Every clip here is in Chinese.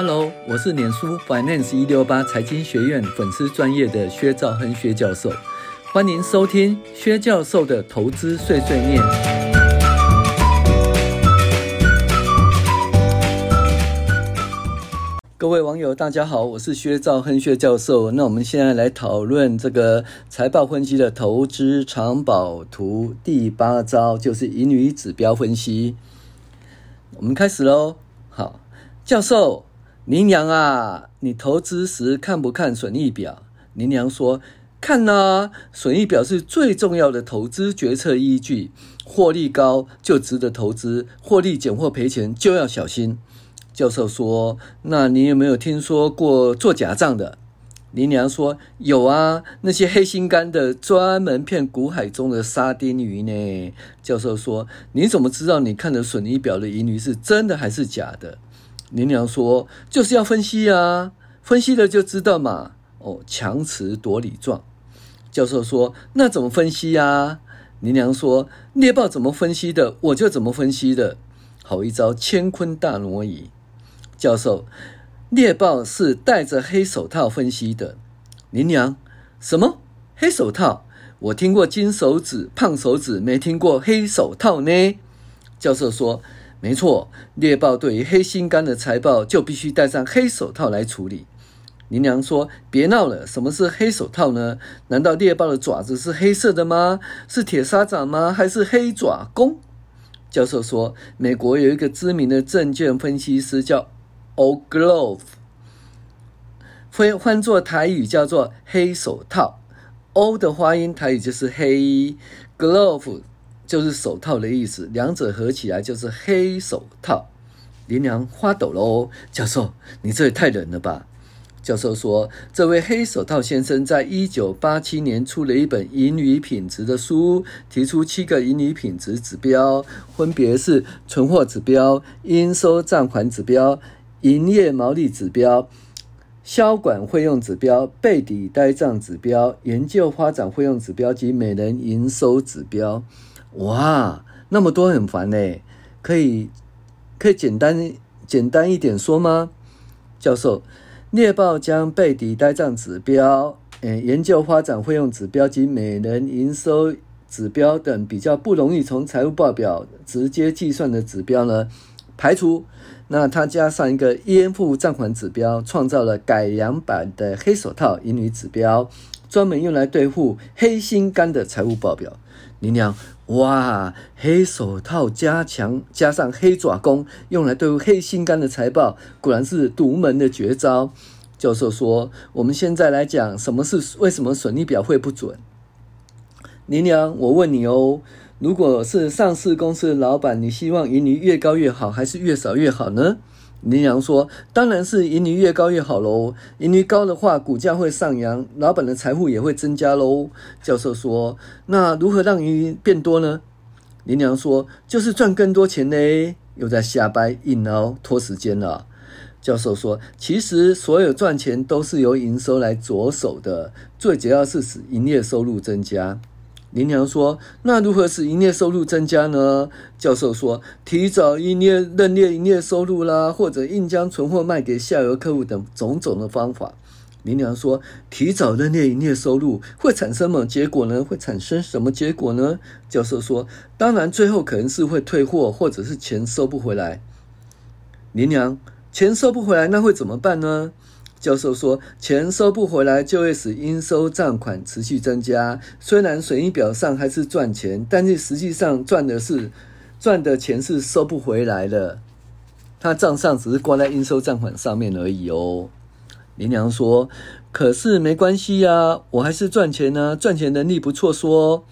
Hello，我是脸书 Finance 一六八财经学院粉丝专业的薛兆亨薛教授，欢迎收听薛教授的投资碎碎念。各位网友，大家好，我是薛兆亨薛教授。那我们现在来讨论这个财报分析的投资藏宝图第八招，就是盈余指标分析。我们开始喽。好，教授。林娘啊，你投资时看不看损益表？林娘说：“看呐，损益表是最重要的投资决策依据。获利高就值得投资，获利减或赔钱就要小心。”教授说：“那你有没有听说过做假账的？”林娘说：“有啊，那些黑心肝的专门骗股海中的沙丁鱼呢。”教授说：“你怎么知道你看的损益表的盈余是真的还是假的？”林娘说：“就是要分析啊，分析了就知道嘛。”哦，强词夺理状。教授说：“那怎么分析呀？”林娘说：“猎豹怎么分析的，我就怎么分析的。”好一招乾坤大挪移。教授：“猎豹是戴着黑手套分析的。”林娘：“什么黑手套？我听过金手指、胖手指，没听过黑手套呢。”教授说。没错，猎豹对于黑心肝的财报就必须戴上黑手套来处理。林娘说：“别闹了，什么是黑手套呢？难道猎豹的爪子是黑色的吗？是铁砂掌吗？还是黑爪弓？”教授说：“美国有一个知名的证券分析师叫 O'Glove，翻翻作台语叫做黑手套。O 的发音台语就是黑，Glove。”就是手套的意思，两者合起来就是黑手套。林娘发抖了哦，教授，你这也太冷了吧？教授说，这位黑手套先生在一九八七年出了一本盈余品质的书，提出七个盈余品质指标，分别是存货指标、应收账款指标、营业毛利指标、销管费用指标、备抵呆账指标、研究发展费用指标及每人营收指标。哇，那么多很烦呢，可以可以简单简单一点说吗？教授，猎豹将背底呆账指标、呃、研究发展费用指标及每人营收指标等比较不容易从财务报表直接计算的指标呢排除，那他加上一个应付账款指标，创造了改良版的黑手套盈余指标，专门用来对付黑心肝的财务报表。林娘。哇，黑手套加强加上黑爪功，用来对付黑心肝的财报，果然是独门的绝招。教授说：“我们现在来讲，什么是为什么损益表会不准？”林娘，我问你哦，如果是上市公司的老板，你希望盈利越高越好，还是越少越好呢？林娘说：“当然是盈余越高越好喽，盈余高的话，股价会上扬，老板的财富也会增加喽。”教授说：“那如何让盈余变多呢？”林娘说：“就是赚更多钱嘞。”又在瞎掰硬拗拖时间了。教授说：“其实所有赚钱都是由营收来着手的，最主要是使营业收入增加。”林娘说：“那如何使营业收入增加呢？”教授说：“提早营业认列营业收入啦，或者硬将存货卖给下游客户等种种的方法。”林娘说：“提早认列营业收入会产生什么结果呢？会产生什么结果呢？”教授说：“当然，最后可能是会退货，或者是钱收不回来。”林娘：“钱收不回来，那会怎么办呢？”教授说：“钱收不回来，就会使应收账款持续增加。虽然损益表上还是赚钱，但是实际上赚的是赚的钱是收不回来的。他账上只是挂在应收账款上面而已哦。”林娘说：“可是没关系呀，我还是赚钱呢，赚钱能力不错。”说。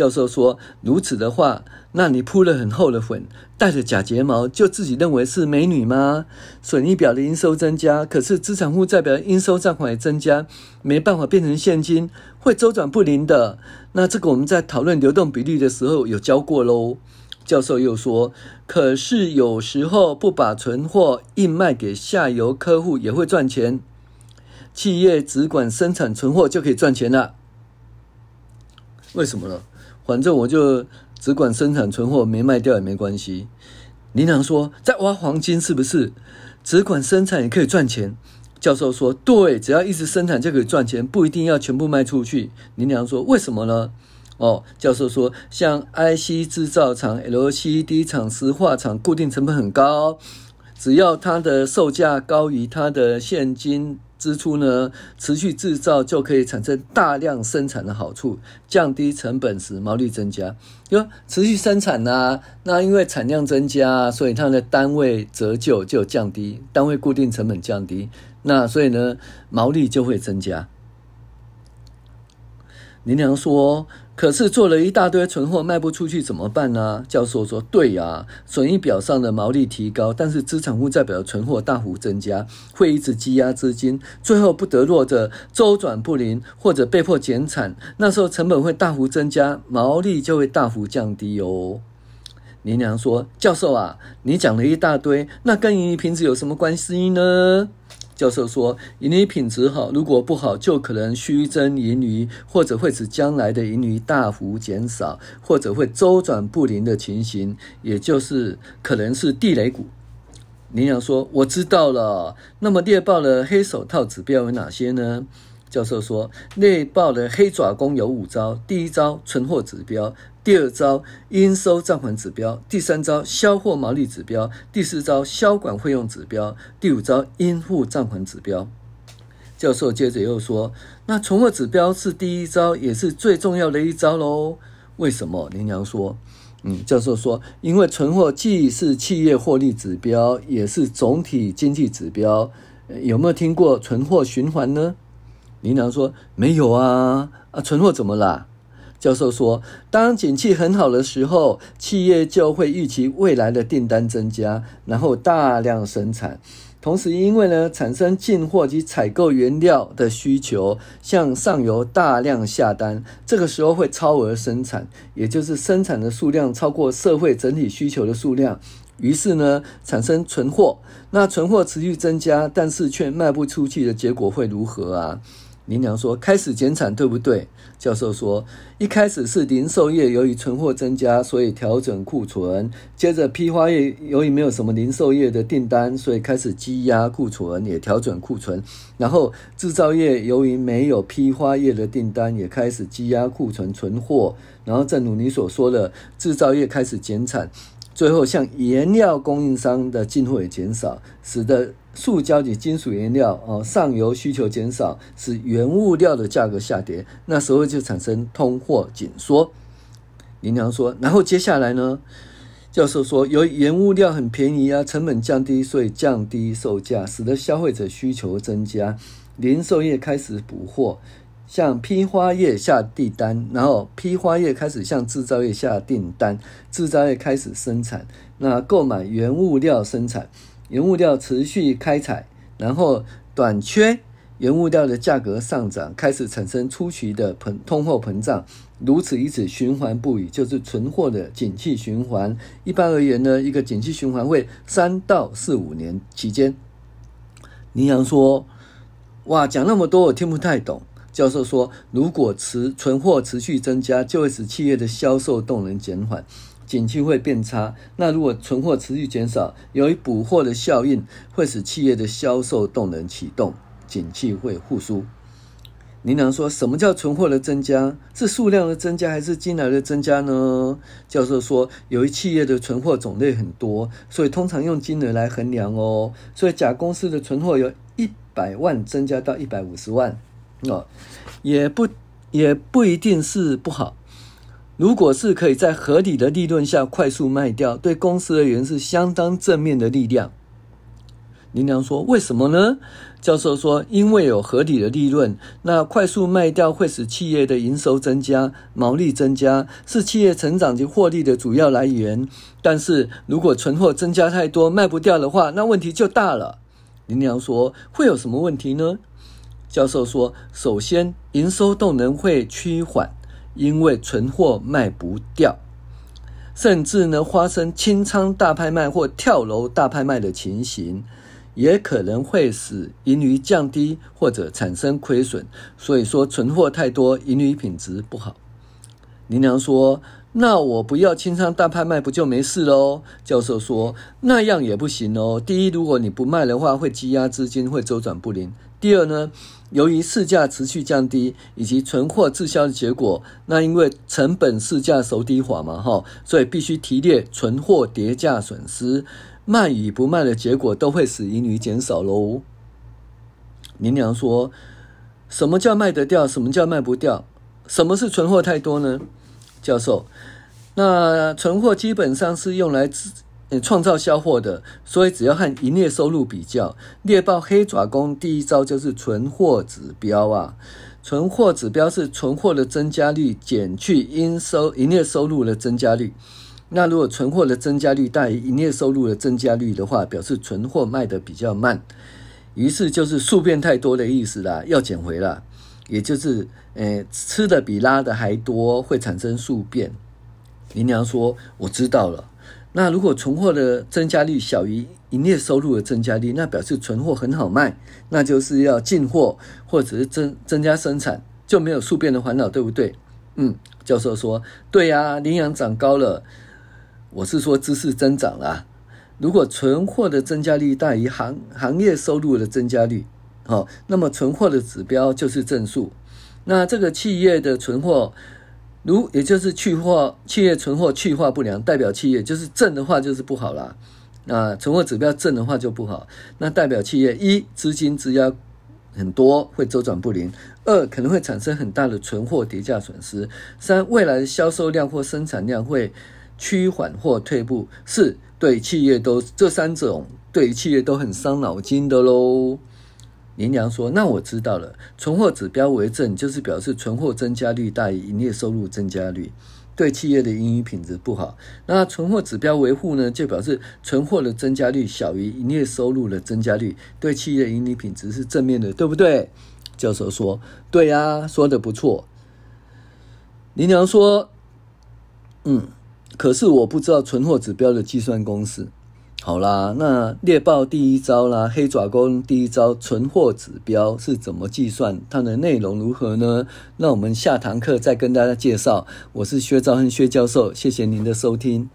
教授说：“如此的话，那你铺了很厚的粉，戴着假睫毛，就自己认为是美女吗？损益表的应收增加，可是资产负债表应收账款也增加，没办法变成现金，会周转不灵的。那这个我们在讨论流动比率的时候有教过喽。”教授又说：“可是有时候不把存货硬卖给下游客户也会赚钱，企业只管生产存货就可以赚钱了，为什么呢？”反正我就只管生产存货，没卖掉也没关系。林良说：“在挖黄金是不是？只管生产也可以赚钱。”教授说：“对，只要一直生产就可以赚钱，不一定要全部卖出去。”林良说：“为什么呢？”哦，教授说：“像 IC 制造厂、LCD 厂、石化厂，固定成本很高，只要它的售价高于它的现金。”支出呢，持续制造就可以产生大量生产的好处，降低成本时毛利增加。因为持续生产呢、那因为产量增加，所以它的单位折旧就降低，单位固定成本降低，那所以呢，毛利就会增加。林良说。可是做了一大堆存货卖不出去怎么办呢？教授说：“对呀，损益表上的毛利提高，但是资产负债表的存货大幅增加，会一直积压资金，最后不得落的周转不灵或者被迫减产，那时候成本会大幅增加，毛利就会大幅降低哦。”林良说：“教授啊，你讲了一大堆，那跟盈余品质有什么关系呢？”教授说：“盈余品质好，如果不好，就可能虚增盈余，或者会使将来的盈余大幅减少，或者会周转不灵的情形，也就是可能是地雷股。”林良说：“我知道了。那么猎豹的黑手套指标有哪些呢？”教授说：“猎豹的黑爪功有五招，第一招存货指标。”第二招应收账款指标，第三招销货毛利指标，第四招销管费用指标，第五招应付账款指标。教授接着又说：“那存货指标是第一招，也是最重要的一招喽。为什么？”林良说：“嗯，教授说，因为存货既是企业获利指标，也是总体经济指标。有没有听过存货循环呢？”林良说：“没有啊，啊，存货怎么啦？”教授说，当景气很好的时候，企业就会预期未来的订单增加，然后大量生产。同时，因为呢产生进货及采购原料的需求，向上游大量下单，这个时候会超额生产，也就是生产的数量超过社会整体需求的数量，于是呢产生存货。那存货持续增加，但是却卖不出去的结果会如何啊？林良说：“开始减产，对不对？”教授说：“一开始是零售业由于存货增加，所以调整库存；接着批发业由于没有什么零售业的订单，所以开始积压库存，也调整库存。然后制造业由于没有批发业的订单，也开始积压库存存货。然后正如你所说的，制造业开始减产。”最后，像原料供应商的进货也减少，使得塑胶及金属原料哦上游需求减少，使原物料的价格下跌，那时候就产生通货紧缩。林良说，然后接下来呢？教授说，由于原物料很便宜啊，成本降低，所以降低售价，使得消费者需求增加，零售业开始补货。向批发业下订单，然后批发业开始向制造业下订单，制造业开始生产，那购买原物料生产，原物料持续开采，然后短缺，原物料的价格上涨，开始产生初期的膨通货膨胀，如此一直循环不已，就是存货的景气循环。一般而言呢，一个景气循环会三到四五年期间。林良说：“哇，讲那么多我听不太懂。”教授说，如果持存货持续增加，就会使企业的销售动能减缓，景气会变差。那如果存货持续减少，由于补货的效应，会使企业的销售动能启动，景气会复苏。林良说，什么叫存货的增加？是数量的增加还是金额的增加呢？教授说，由于企业的存货种类很多，所以通常用金额来衡量哦。所以甲公司的存货由一百万增加到一百五十万。哦，也不也不一定是不好。如果是可以在合理的利润下快速卖掉，对公司而言是相当正面的力量。林良说：“为什么呢？”教授说：“因为有合理的利润，那快速卖掉会使企业的营收增加、毛利增加，是企业成长及获利的主要来源。但是如果存货增加太多，卖不掉的话，那问题就大了。”林良说：“会有什么问题呢？”教授说：“首先，营收动能会趋缓，因为存货卖不掉，甚至呢发生清仓大拍卖或跳楼大拍卖的情形，也可能会使盈余降低或者产生亏损。所以说，存货太多，盈余品质不好。”林良说：“那我不要清仓大拍卖，不就没事喽？教授说，那样也不行哦。第一，如果你不卖的话，会积压资金，会周转不灵。第二呢，由于市价持续降低，以及存货滞销的结果，那因为成本市价孰低法嘛，哈，所以必须提列存货跌价损失，卖与不卖的结果都会使盈余减少喽。林娘说，什么叫卖得掉？什么叫卖不掉？什么是存货太多呢？教授，那存货基本上是用来创造销货的，所以只要和营业收入比较，猎豹黑爪工第一招就是存货指标啊。存货指标是存货的增加率减去应收营业收入的增加率。那如果存货的增加率大于营业收入的增加率的话，表示存货卖得比较慢，于是就是宿便太多的意思啦，要减回了。也就是，诶，吃的比拉的还多，会产生宿便。林娘说：“我知道了。那如果存货的增加率小于营业收入的增加率，那表示存货很好卖，那就是要进货或者是增增加生产，就没有数变的烦恼，对不对？”嗯，教授说：“对呀，营养长高了。我是说知识增长啦。如果存货的增加率大于行行业收入的增加率。”好，那么存货的指标就是正数。那这个企业的存货，如也就是去货，企业存货去化不良，代表企业就是正的话就是不好啦。那存货指标正的话就不好，那代表企业一资金质押很多，会周转不灵；二可能会产生很大的存货跌价损失；三未来的销售量或生产量会趋缓或退步；四对企业都这三种对企业都很伤脑筋的喽。林娘说：“那我知道了，存货指标为正，就是表示存货增加率大于营业收入增加率，对企业的盈余品质不好。那存货指标维护呢，就表示存货的增加率小于营业收入的增加率，对企业的盈利品质是正面的，对不对？”教授说：“对呀，说的不错。”林娘说：“嗯，可是我不知道存货指标的计算公式。”好啦，那猎豹第一招啦，黑爪功第一招，存货指标是怎么计算？它的内容如何呢？那我们下堂课再跟大家介绍。我是薛兆恒薛教授，谢谢您的收听。